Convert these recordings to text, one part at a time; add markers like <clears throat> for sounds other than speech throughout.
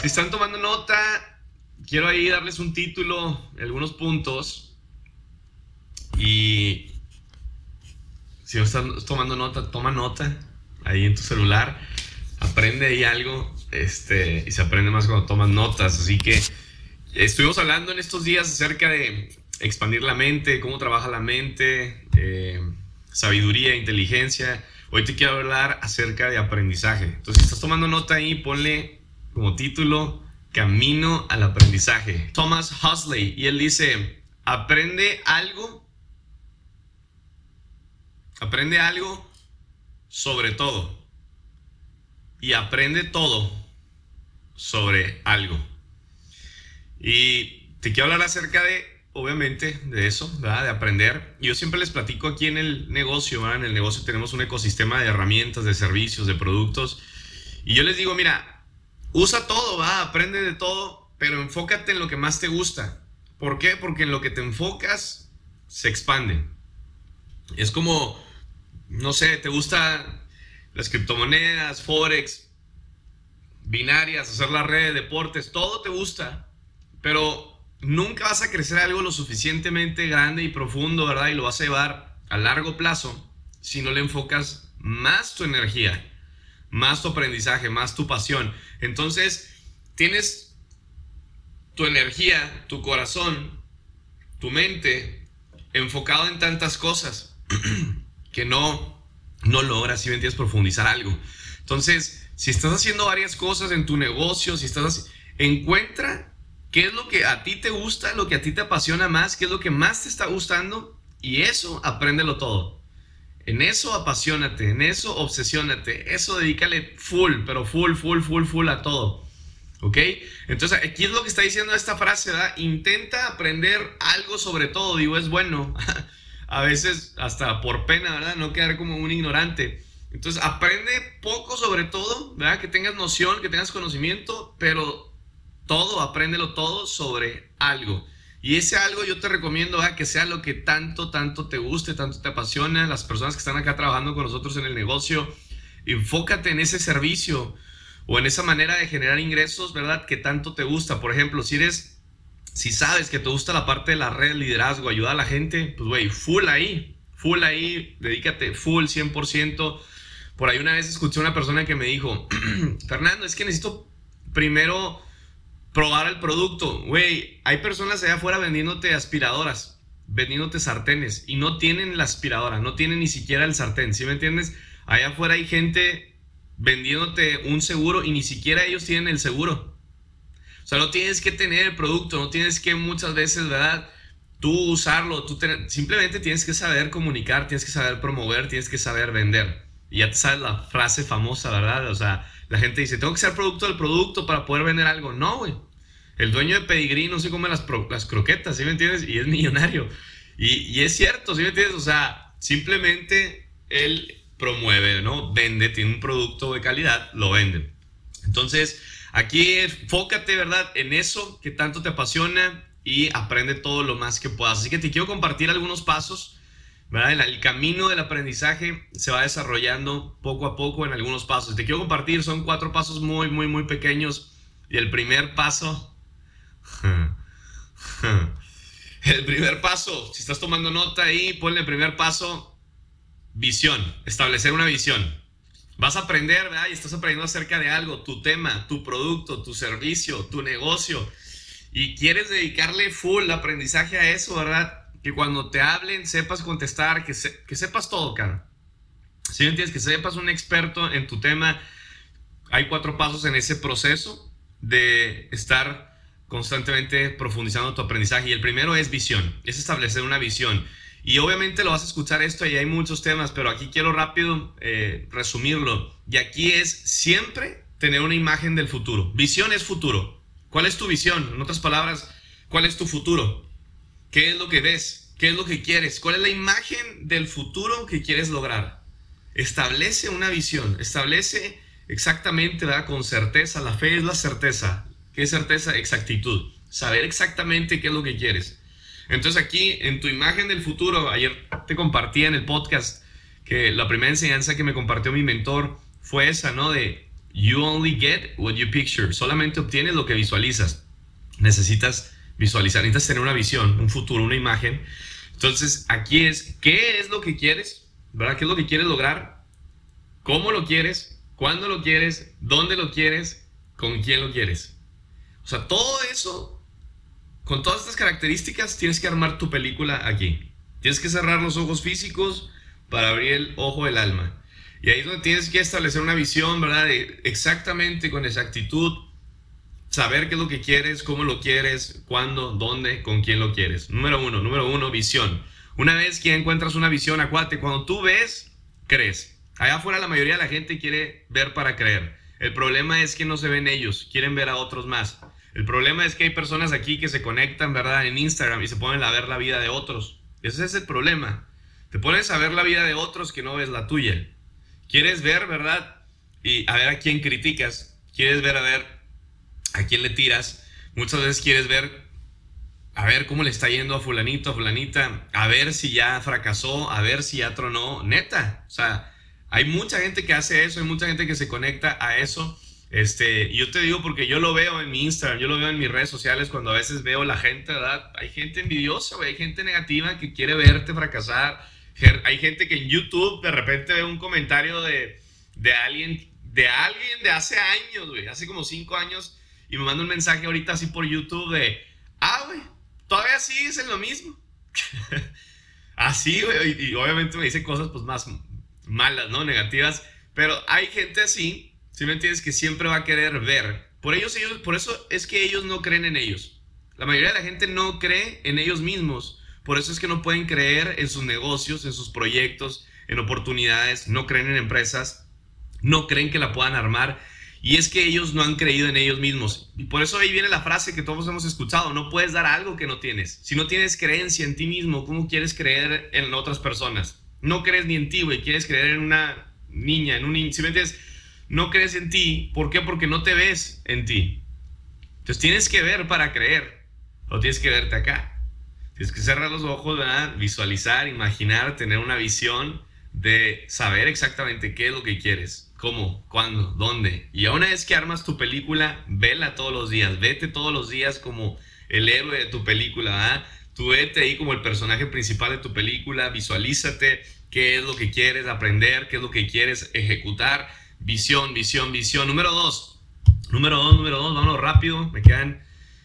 Si están tomando nota, quiero ahí darles un título, algunos puntos. Y si no están tomando nota, toma nota ahí en tu celular. Aprende ahí algo este, y se aprende más cuando tomas notas. Así que estuvimos hablando en estos días acerca de expandir la mente, cómo trabaja la mente, eh, sabiduría, inteligencia. Hoy te quiero hablar acerca de aprendizaje. Entonces, si estás tomando nota ahí, ponle como título Camino al aprendizaje. Thomas Huxley, y él dice, aprende algo, aprende algo sobre todo. Y aprende todo sobre algo. Y te quiero hablar acerca de, obviamente, de eso, ¿verdad? De aprender. Yo siempre les platico aquí en el negocio, ¿verdad? En el negocio tenemos un ecosistema de herramientas, de servicios, de productos. Y yo les digo, mira, usa todo, ¿va? Aprende de todo, pero enfócate en lo que más te gusta. ¿Por qué? Porque en lo que te enfocas se expande. Es como, no sé, te gusta las criptomonedas, Forex, binarias, hacer la red, deportes, todo te gusta, pero nunca vas a crecer algo lo suficientemente grande y profundo, ¿verdad? Y lo vas a llevar a largo plazo si no le enfocas más tu energía, más tu aprendizaje, más tu pasión. Entonces, tienes tu energía, tu corazón, tu mente enfocado en tantas cosas <clears throat> que no, no logras, si me entiendes, profundizar algo. Entonces, si estás haciendo varias cosas en tu negocio, si estás... Encuentra qué es lo que a ti te gusta, lo que a ti te apasiona más, qué es lo que más te está gustando y eso apréndelo todo. En eso apasionate, en eso obsesiónate, eso dedícale full, pero full, full, full, full a todo. ¿Ok? Entonces, aquí es lo que está diciendo esta frase, ¿verdad? Intenta aprender algo sobre todo, digo, es bueno. <laughs> a veces hasta por pena, ¿verdad? No quedar como un ignorante. Entonces, aprende poco sobre todo, ¿verdad? Que tengas noción, que tengas conocimiento, pero todo, apréndelo todo sobre algo. Y ese algo yo te recomiendo ¿verdad? que sea lo que tanto, tanto te guste, tanto te apasiona. Las personas que están acá trabajando con nosotros en el negocio, enfócate en ese servicio o en esa manera de generar ingresos, ¿verdad? Que tanto te gusta. Por ejemplo, si eres, si sabes que te gusta la parte de la red, liderazgo, ayuda a la gente, pues güey, full ahí, full ahí, dedícate full 100%. Por ahí una vez escuché a una persona que me dijo, <clears throat> Fernando, es que necesito primero probar el producto. Güey, hay personas allá afuera vendiéndote aspiradoras, vendiéndote sartenes y no tienen la aspiradora, no tienen ni siquiera el sartén, ¿sí me entiendes? Allá afuera hay gente vendiéndote un seguro y ni siquiera ellos tienen el seguro. O sea, no tienes que tener el producto, no tienes que muchas veces, ¿verdad? Tú usarlo, tú simplemente tienes que saber comunicar, tienes que saber promover, tienes que saber vender. Y ya te sabes la frase famosa, ¿verdad? O sea, la gente dice, tengo que ser producto del producto para poder vender algo. No, güey. El dueño de Pedigrí no se come las, las croquetas, ¿sí me entiendes? Y es <laughs> millonario. Y, y, es cierto, ¿sí me entiendes? O sea, simplemente él promueve, ¿no? Vende, tiene un producto de calidad, lo vende. Entonces, aquí enfócate, ¿verdad? En eso que tanto te apasiona y aprende todo lo más que puedas. Así que te quiero compartir algunos pasos el, camino del aprendizaje se va desarrollando poco a poco en algunos pasos. Te quiero compartir, son cuatro pasos muy, muy, muy pequeños. Y el primer paso, <laughs> el primer paso, si estás tomando nota ahí, ponle el primer paso, visión, establecer una visión. Vas a aprender, ¿verdad? Y estás aprendiendo acerca de algo, tu tema, tu producto, tu servicio, tu negocio. Y quieres dedicarle full aprendizaje a eso, ¿verdad? Que cuando te hablen sepas contestar, que, sepas todo, cara. Si entiendes, que sepas un experto en tu tema. Hay cuatro pasos en ese proceso de estar constantemente profundizando tu aprendizaje. Y el primero es visión, es establecer una visión. Y obviamente lo vas a escuchar esto y hay muchos temas, pero aquí quiero rápido eh, resumirlo. Y aquí es siempre tener una imagen del futuro. Visión es futuro. ¿Cuál es tu visión? En otras palabras, ¿cuál es tu futuro? ¿Qué es lo que ves? ¿Qué es lo que quieres? ¿Cuál es la imagen del futuro que quieres lograr? Establece una visión, establece exactamente, ¿verdad? Con certeza. La fe es la certeza. ¿Qué certeza? Exactitud. Saber exactamente qué es lo que quieres. Entonces aquí, en tu imagen del futuro, ayer te compartí en el podcast que la primera enseñanza que me compartió mi mentor fue esa, ¿no? De You only get what you picture. Solamente obtienes lo que visualizas. Necesitas visualizar, necesitas tener una visión, un futuro, una imagen. Entonces, aquí es, ¿qué es lo que quieres? ¿Verdad? ¿Qué es lo que quieres lograr? ¿Cómo lo quieres? ¿Cuándo lo quieres? ¿Dónde lo quieres? ¿Con quién lo quieres? O sea, todo eso, con todas estas características, tienes que armar tu película aquí. Tienes que cerrar los ojos físicos para abrir el ojo del alma. Y ahí es donde tienes que establecer una visión, ¿verdad? exactamente con exactitud, saber qué es lo que quieres, cómo lo quieres, cuándo, dónde, con quién lo quieres. Número uno, número uno, visión. Una vez que encuentras una visión, acuérdate, cuando tú ves, crees. Allá afuera la mayoría de la gente quiere ver para creer. El problema es que no se ven ellos, quieren ver a otros más. El problema es que hay personas aquí que se conectan, ¿verdad? En Instagram y se ponen a ver la vida de otros. Ese es el problema. Te pones a ver la vida de otros que no ves la tuya. Quieres ver, ¿verdad? Y a ver a quién criticas. Quieres ver a ver a quién le tiras. Muchas veces quieres ver a ver cómo le está yendo a fulanito, a fulanita, a ver si ya fracasó, a ver si ya tronó, neta. O sea, hay mucha gente que hace eso, hay mucha gente que se conecta a eso. Este, yo te digo porque yo lo veo en mi Instagram, yo lo veo en mis redes sociales cuando a veces veo la gente, ¿verdad? Hay gente envidiosa, hay gente negativa que quiere verte fracasar, hay gente que en YouTube de repente ve un comentario de, de alguien, de alguien de hace años, güey, hace como cinco años, y me manda un mensaje ahorita así por YouTube de, ah, güey, todavía sigues en lo mismo. <laughs> así, güey, y, obviamente me dice cosas pues más malas, ¿no? Negativas, pero hay gente así, si me entiendes, que siempre va a querer ver. Por, ellos, ellos, por eso es que ellos no creen en ellos. La mayoría de la gente no cree en ellos mismos por eso es que no pueden creer en sus negocios, en sus proyectos, en oportunidades, no creen en empresas, no creen que la puedan armar. Y es que ellos no han creído en ellos mismos. Y por eso ahí viene la frase que todos hemos escuchado, no puedes dar algo que no tienes. Si no tienes creencia en ti mismo, ¿cómo quieres creer en otras personas? No crees ni en ti, güey, quieres creer en una niña, en un niño. Si me entiendes, no crees en ti, ¿por qué? Porque no te ves en ti. Entonces tienes que ver para creer, o tienes que verte acá. Tienes que cerrar los ojos, visualizar, imaginar, tener una visión de saber exactamente qué es lo que quieres, cómo, cuándo, dónde. Y una vez que armas tu película, vela todos los días, vete todos los días como el héroe de tu película, Tú vete ahí como el personaje principal de tu película, visualízate qué es lo que quieres aprender, qué es lo que quieres ejecutar. Visión, visión, visión. Número dos. Número dos, número dos. Vámonos rápido. Me quedan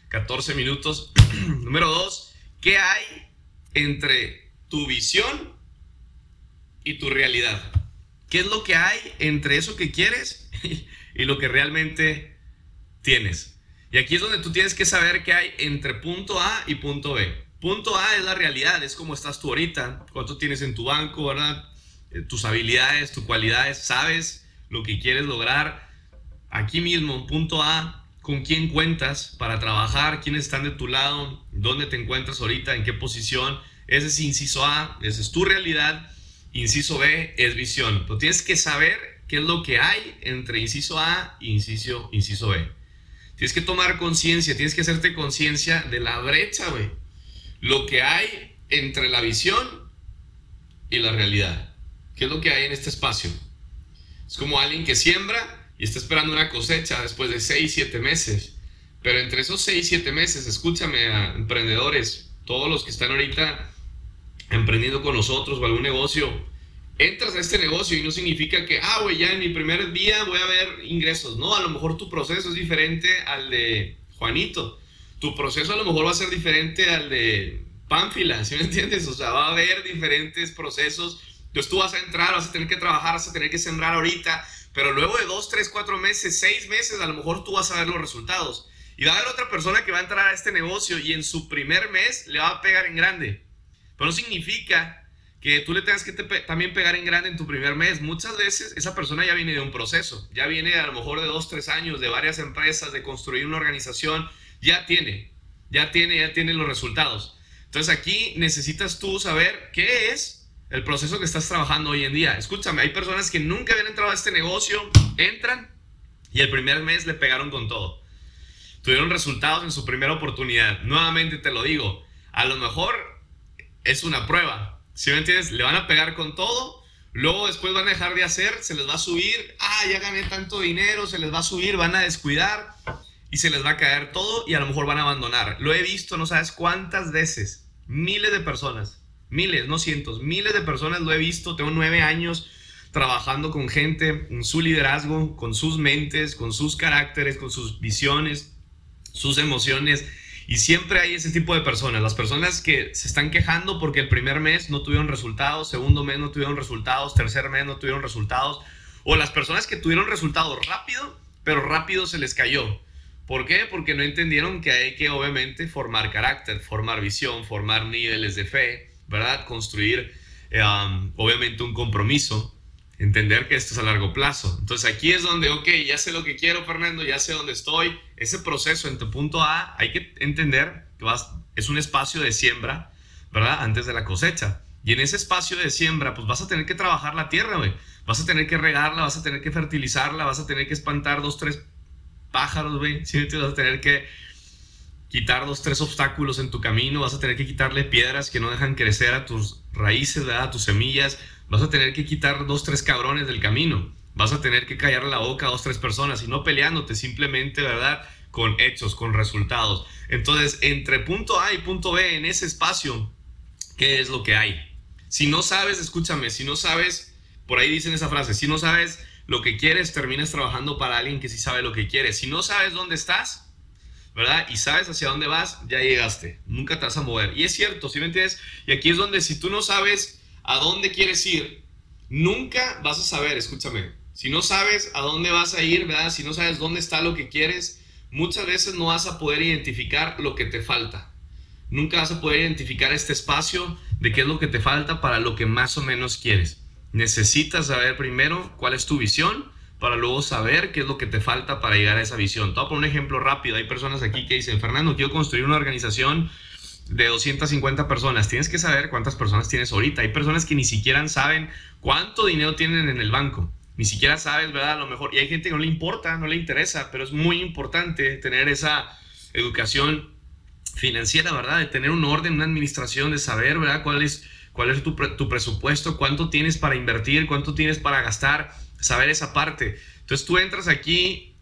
14 minutos. <clears throat> número dos ¿Qué hay entre tu visión y tu realidad? ¿Qué es lo que hay entre eso que quieres <laughs> y lo que realmente tienes? Y aquí es donde tú tienes que saber qué hay entre punto A y punto B. Punto A es la realidad, es como estás tú ahorita, cuánto tienes en tu banco, ¿verdad? Eh, tus habilidades, tus cualidades, sabes lo que quieres lograr. Aquí mismo, punto A, con quién cuentas para trabajar, quiénes están de tu lado, dónde te encuentras ahorita, en qué posición. Ese es inciso A, esa es tu realidad. Inciso B es visión. Pero tienes que saber qué es lo que hay entre inciso A e inciso, inciso B. Tienes que tomar conciencia, tienes que hacerte conciencia de la brecha, güey. Lo que hay entre la visión y la realidad. ¿Qué es lo que hay en este espacio? Es como alguien que siembra y está esperando una cosecha después de 6, 7 meses. Pero entre esos 6, 7 meses, escúchame emprendedores, todos los que están ahorita emprendiendo con nosotros o algún negocio, entras a este negocio y no significa que, ah, güey, ya en mi primer día voy a ver ingresos. No, a lo mejor tu proceso es diferente al de Juanito. Tu proceso a lo mejor va a ser diferente al de Pánfila, ¿sí me entiendes? O sea, va a haber diferentes procesos. Entonces tú vas a entrar, vas a tener que trabajar, vas a tener que sembrar ahorita, pero luego de dos, tres, cuatro meses, seis meses, a lo mejor tú vas a ver los resultados. Y va a haber otra persona que va a entrar a este negocio y en su primer mes le va a pegar en grande. Pero no significa que tú le tengas que también pegar en grande en tu primer mes. Muchas veces esa persona ya viene de un proceso, ya viene a lo mejor de dos, tres años, de varias empresas, de construir una organización, ya tiene, ya tiene, ya tiene los resultados. Entonces aquí necesitas tú saber qué es el proceso que estás trabajando hoy en día. Escúchame, hay personas que nunca habían entrado a este negocio, entran y el primer mes le pegaron con todo. Tuvieron resultados en su primera oportunidad. Nuevamente te lo digo, a lo mejor es una prueba. Si me entiendes, le van a pegar con todo. Luego después van a dejar de hacer, se les va a subir, ah, ya gané tanto dinero, se les va a subir, van a descuidar y se les va a caer todo y a lo mejor van a abandonar. Lo he visto, no sabes cuántas veces, miles de personas, miles, no cientos, miles de personas lo he visto, tengo nueve años trabajando con gente en su liderazgo, con sus mentes, con sus caracteres, con sus visiones, sus emociones y siempre hay ese tipo de personas, las personas que se están quejando porque el primer mes no tuvieron resultados, segundo mes no tuvieron resultados, tercer mes no tuvieron resultados, o las personas que tuvieron resultados rápido, pero rápido se les cayó. ¿Por qué? Porque no entendieron que hay que obviamente formar carácter, formar visión, formar niveles de fe, ¿verdad? Construir eh, obviamente un compromiso entender que esto es a largo plazo. Entonces aquí es donde, ok, ya sé lo que quiero, Fernando, ya sé dónde estoy. Ese proceso en punto A hay que entender que vas, es un espacio de siembra, ¿verdad? Antes de la cosecha. Y en ese espacio de siembra, pues vas a tener que trabajar la tierra, güey. Vas a tener que regarla, vas a tener que fertilizarla, vas a tener que espantar dos, tres pájaros, güey. ¿Sí? Vas a tener que quitar dos, tres obstáculos en tu camino, vas a tener que quitarle piedras que no dejan crecer a tus raíces, ¿verdad? tus semillas, vas a tener que quitar dos, tres cabrones del camino, vas a tener que callar la boca a dos, tres personas y no peleándote, simplemente, ¿verdad? Con hechos, con resultados. Entonces, entre punto A y punto B, en ese espacio, ¿qué es lo que hay? Si no sabes, escúchame, si no sabes, por ahí dicen esa frase, si no sabes lo que quieres, terminas trabajando para alguien que sí sabe lo que quiere. Si no sabes dónde estás, ¿verdad? Y sabes hacia dónde vas, ya llegaste, nunca te vas a mover. Y es cierto, ¿sí me entiendes? Y aquí es donde si tú no sabes a dónde quieres ir, nunca vas a saber, escúchame, si no sabes a dónde vas a ir, ¿verdad? Si no sabes dónde está lo que quieres, muchas veces no vas a poder identificar lo que te falta. Nunca vas a poder identificar este espacio de qué es lo que te falta para lo que más o menos quieres. Necesitas saber primero cuál es tu visión para luego saber qué es lo que te falta para llegar a esa visión. Te voy un ejemplo rápido. Hay personas aquí que dicen, Fernando, quiero construir una organización de 250 personas. Tienes que saber cuántas personas tienes ahorita. Hay personas que ni siquiera saben cuánto dinero tienen en el banco. Ni siquiera sabes, ¿verdad? A lo mejor. Y hay gente que no le importa, no le interesa, pero es muy importante tener esa educación financiera, ¿verdad? De tener un orden, una administración, de saber, ¿verdad? Cuál es, cuál es tu, tu presupuesto, cuánto tienes para invertir, cuánto tienes para gastar, saber esa parte. Entonces tú entras aquí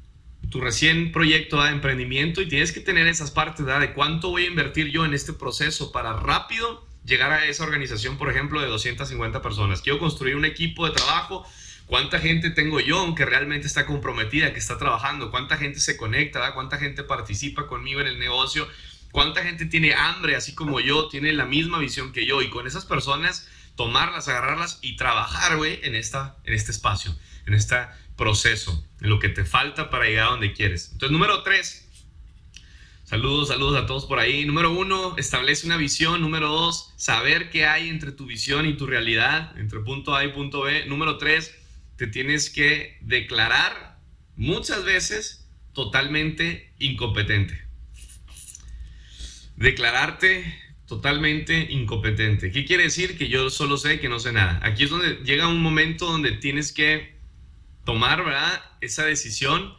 tu recién proyecto de emprendimiento y tienes que tener esas partes de cuánto voy a invertir yo en este proceso para rápido llegar a esa organización, por ejemplo, de 250 personas. Quiero construir un equipo de trabajo. ¿Cuánta gente tengo yo que realmente está comprometida, que está trabajando? ¿Cuánta gente se conecta? ¿Cuánta gente participa conmigo en el negocio? ¿Cuánta gente tiene hambre, así como yo, tiene la misma visión que yo? Y con esas personas, tomarlas, agarrarlas y trabajar, güey, en, en este espacio, en esta proceso, en lo que te falta para llegar a donde quieres. Entonces, número tres, saludos, saludos a todos por ahí. Número uno, establece una visión. Número dos, saber qué hay entre tu visión y tu realidad, entre punto A y punto B. Número tres, te tienes que declarar muchas veces totalmente incompetente. Declararte totalmente incompetente. ¿Qué quiere decir? Que yo solo sé que no sé nada. Aquí es donde llega un momento donde tienes que tomar, ¿verdad? Esa decisión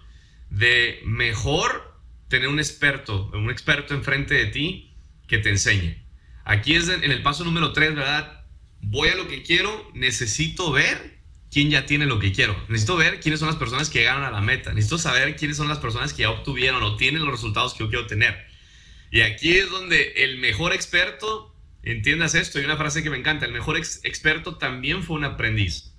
de mejor tener un experto, un experto enfrente de ti que te enseñe. Aquí es en el paso número 3, ¿verdad? Voy a lo que quiero, necesito ver quién ya tiene lo que quiero. Necesito ver quiénes son las personas que llegaron a la meta. Necesito saber quiénes son las personas que ya obtuvieron o tienen los resultados que yo quiero tener. Y aquí es donde el mejor experto, entiendas esto, hay una frase que me encanta, el mejor experto también fue un aprendiz.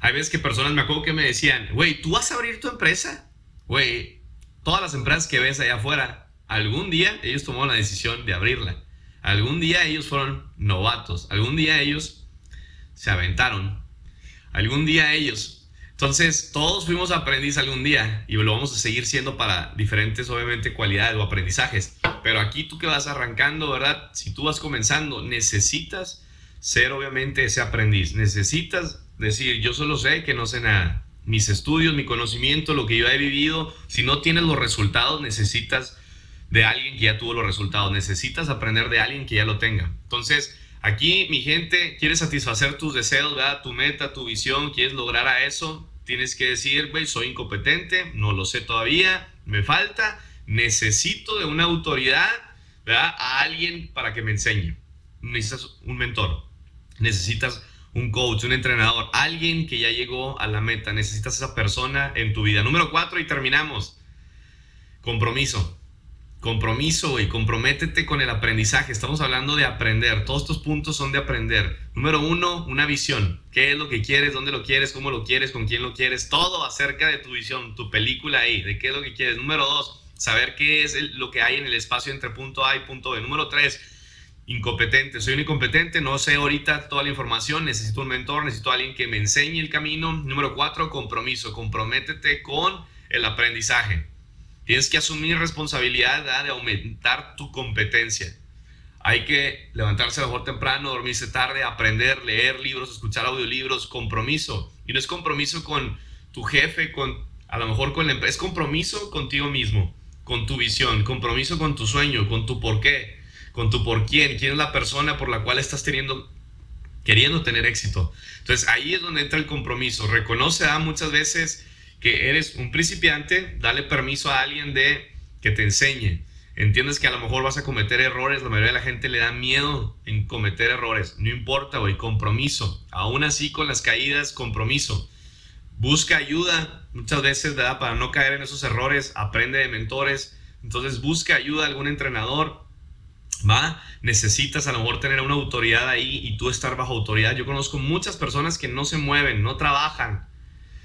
Hay veces que personas me acuerdo que me decían, güey, ¿tú vas a abrir tu empresa? Güey, todas las empresas que ves allá afuera, algún día ellos tomaron la decisión de abrirla. Algún día ellos fueron novatos. Algún día ellos se aventaron. Algún día ellos. Entonces, todos fuimos aprendiz algún día y lo vamos a seguir siendo para diferentes, obviamente, cualidades o aprendizajes. Pero aquí tú que vas arrancando, ¿verdad? Si tú vas comenzando, necesitas ser, obviamente, ese aprendiz. Necesitas decir, yo solo sé que no sé nada. Mis estudios, mi conocimiento, lo que yo he vivido, si no tienes los resultados, necesitas de alguien que ya tuvo los resultados. Necesitas aprender de alguien que ya lo tenga. Entonces, aquí, mi gente, quieres satisfacer tus deseos, ¿verdad? tu meta, tu visión, quieres lograr a eso, tienes que decir, güey, soy incompetente, no lo sé todavía, me falta, necesito de una autoridad, ¿verdad? A alguien para que me enseñe. Necesitas un mentor, necesitas un coach, un entrenador, alguien que ya llegó a la meta. Necesitas esa persona en tu vida. Número cuatro y terminamos. Compromiso. Compromiso, y Comprométete con el aprendizaje. Estamos hablando de aprender. Todos estos puntos son de aprender. Número uno, una visión. ¿Qué es lo que quieres? ¿Dónde lo quieres? ¿Cómo lo quieres? ¿Con quién lo quieres? Todo acerca de tu visión, tu película ahí, de qué es lo que quieres. Número dos, saber qué es lo que hay en el espacio entre punto A y punto B. Número tres, incompetente. Soy un incompetente, no sé ahorita toda la información, necesito un mentor, necesito alguien que me enseñe el camino. Número cuatro, compromiso. Comprométete con el aprendizaje. Tienes que asumir responsabilidad de aumentar tu competencia. Hay que levantarse mejor temprano, dormirse tarde, aprender, leer libros, escuchar audiolibros, compromiso. Y no es compromiso con tu jefe, con a lo mejor con la empresa, es compromiso contigo mismo, con tu visión, compromiso con tu sueño, con tu por qué, con tu por quién, quién es la persona por la cual estás teniendo queriendo tener éxito. Entonces ahí es donde entra el compromiso. Reconoce a muchas veces que eres un principiante, dale permiso a alguien de que te enseñe. Entiendes que a lo mejor vas a cometer errores, la mayoría de la gente le da miedo en cometer errores. No importa, güey, compromiso. Aún así con las caídas, compromiso. Busca ayuda muchas veces, ¿verdad? Para no caer en esos errores, aprende de mentores. Entonces busca ayuda a algún entrenador, ¿va? Necesitas a lo mejor tener una autoridad ahí y tú estar bajo autoridad. Yo conozco muchas personas que no se mueven, no trabajan,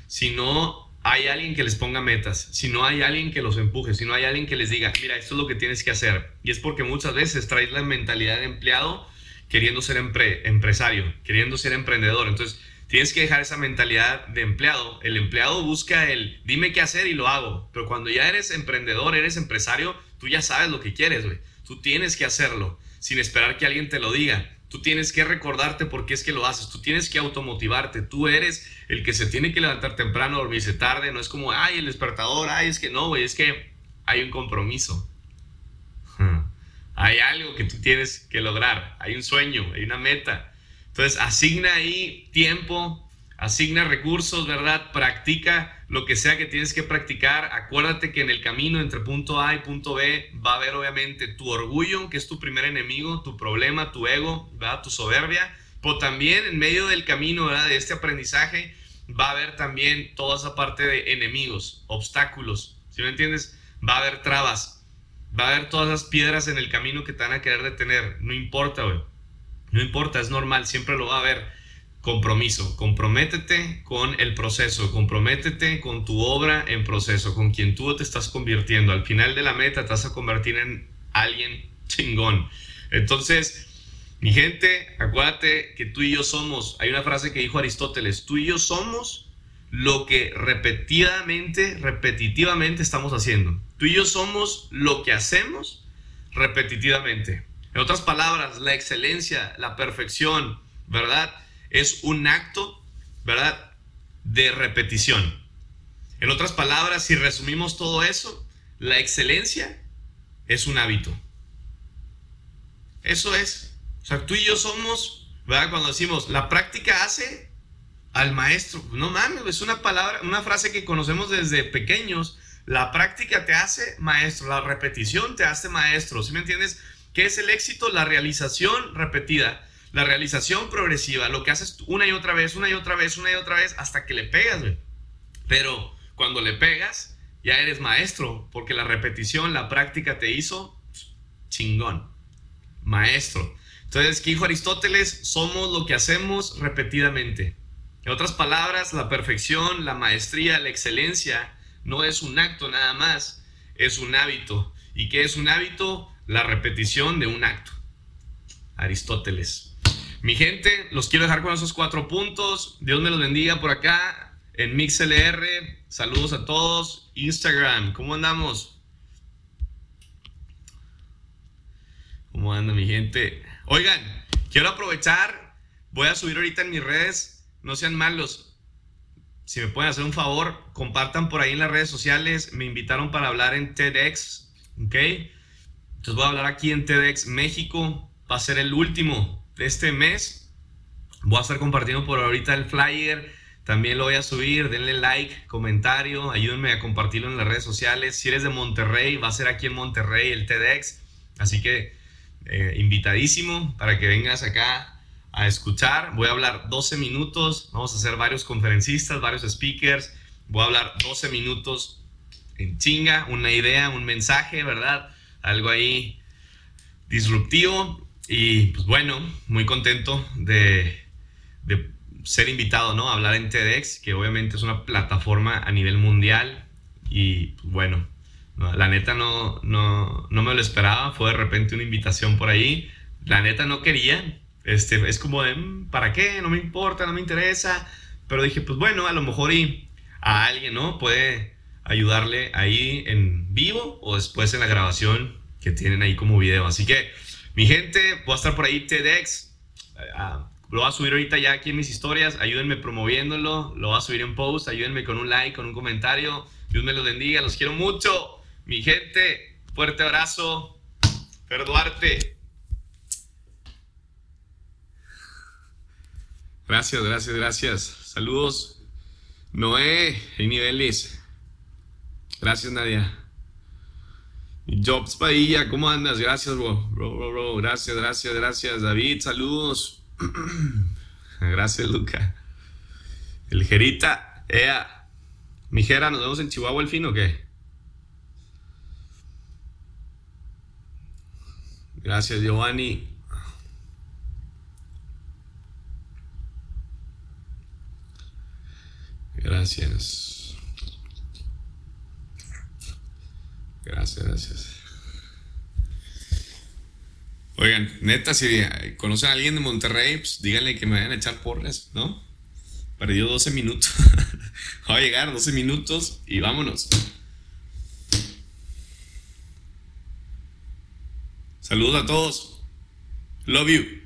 sino hay alguien que les ponga metas, si no hay alguien que los empuje, si no hay alguien que les diga, mira, esto es lo que tienes que hacer. Y es porque muchas veces traes la mentalidad de empleado queriendo ser empresario, queriendo ser emprendedor. Entonces, tienes que dejar esa mentalidad de empleado. El empleado busca el dime qué hacer y lo hago. Pero cuando ya eres emprendedor, eres empresario, tú ya sabes lo que quieres, güey. Tú tienes que hacerlo sin esperar que alguien te lo diga. Tú tienes que recordarte por qué es que lo haces. Tú tienes que automotivarte. Tú eres el que se tiene que levantar temprano, dormirse tarde. No es como, ay, el despertador, ay, es que no, güey, es que hay un compromiso. Hay algo que tú tienes que lograr. Hay un sueño, hay una meta. Entonces, asigna ahí tiempo, asigna recursos, ¿verdad? Practica lo que sea que tienes que practicar. Acuérdate que en el camino entre punto A y punto B va a haber obviamente tu orgullo, que es tu primer enemigo, tu problema, tu ego, ¿verdad? Tu soberbia. Pero también en medio del camino, ¿verdad? De este aprendizaje va a haber también toda esa parte de enemigos, obstáculos. ¿Sí me entiendes? Va a haber trabas. Va a haber todas esas piedras en el camino que te van a querer detener. No importa, güey. No importa, es normal, siempre lo va a haber compromiso. Comprométete con el proceso, comprométete con tu obra en proceso, con quien tú te estás convirtiendo. Al final de la meta te vas a convertir en alguien chingón. Entonces, mi gente, acuérdate que tú y yo somos, hay una frase que dijo Aristóteles, tú y yo somos lo que repetidamente, repetitivamente estamos haciendo. Tú y yo somos lo que hacemos repetitivamente. En otras palabras, la excelencia, la perfección, ¿verdad? Es un acto, ¿verdad? De repetición. En otras palabras, si resumimos todo eso, la excelencia es un hábito. Eso es. O sea, tú y yo somos, ¿verdad? Cuando decimos, la práctica hace al maestro. No mames, es una palabra, una frase que conocemos desde pequeños. La práctica te hace maestro, la repetición te hace maestro. ¿Sí me entiendes? ¿Qué es el éxito? La realización repetida la realización progresiva, lo que haces una y otra vez, una y otra vez, una y otra vez, hasta que le pegas, güey. Pero cuando le pegas, ya eres maestro, porque la repetición, la práctica te hizo chingón, maestro. Entonces, ¿qué dijo Aristóteles? Somos lo que hacemos repetidamente. En otras palabras, la perfección, la maestría, la excelencia no es un acto nada más, es un hábito. ¿Y qué es un hábito? La repetición de un acto. Aristóteles. Mi gente, los quiero dejar con esos cuatro puntos. Dios me los bendiga por acá en MixLR. Saludos a todos. Instagram, ¿cómo andamos? ¿Cómo anda mi gente? Oigan, quiero aprovechar. Voy a subir ahorita en mis redes. No sean malos. Si me pueden hacer un favor, compartan por ahí en las redes sociales. Me invitaron para hablar en TEDx. ¿Ok? Entonces voy a hablar aquí en TEDx México. Va a ser el último este mes. Voy a estar compartiendo por ahorita el flyer. También lo voy a subir. Denle like, comentario. Ayúdenme a compartirlo en las redes sociales. Si eres de Monterrey, va a ser aquí en Monterrey el TEDx. Así que eh, invitadísimo para que vengas acá a escuchar. Voy a hablar 12 minutos. Vamos a hacer varios conferencistas, varios speakers. Voy a hablar 12 minutos en chinga, una idea, un mensaje, ¿verdad? Algo ahí disruptivo. Y pues bueno, muy contento de, ser invitado, ¿no? A hablar en TEDx, que obviamente es una plataforma a nivel mundial. Y pues bueno, la neta no, no, no me lo esperaba. Fue de repente una invitación por ahí. La neta no quería, este, es como de, mm, ¿para qué? No me importa, no me interesa. Pero dije, pues bueno, a lo mejor y a alguien, ¿no? Puede ayudarle ahí en vivo o después en la grabación que tienen ahí como video. Así que, mi gente, voy a estar por ahí TEDx. Ah, lo voy a subir ahorita ya aquí en mis historias. Ayúdenme promoviéndolo. Lo voy a subir en post. Ayúdenme con un like, con un comentario. Dios me lo bendiga. Los quiero mucho. Mi gente, fuerte abrazo. Fer Duarte. Gracias, gracias, gracias. Saludos. Noé y niveles. Gracias, Nadia. Jobs Padilla, ¿cómo andas? Gracias, bro. Bro, bro, bro. Gracias, gracias, gracias. David, saludos. <clears throat> gracias, Luca. El Jerita, Ea. Mijera, ¿nos vemos en Chihuahua el fin o qué? Gracias, Giovanni. Gracias. Gracias, gracias. Oigan, neta, si conocen a alguien de Monterrey, pues díganle que me vayan a echar porras, ¿no? Perdió 12 minutos. <laughs> Va a llegar 12 minutos y vámonos. Saludos a todos. Love you.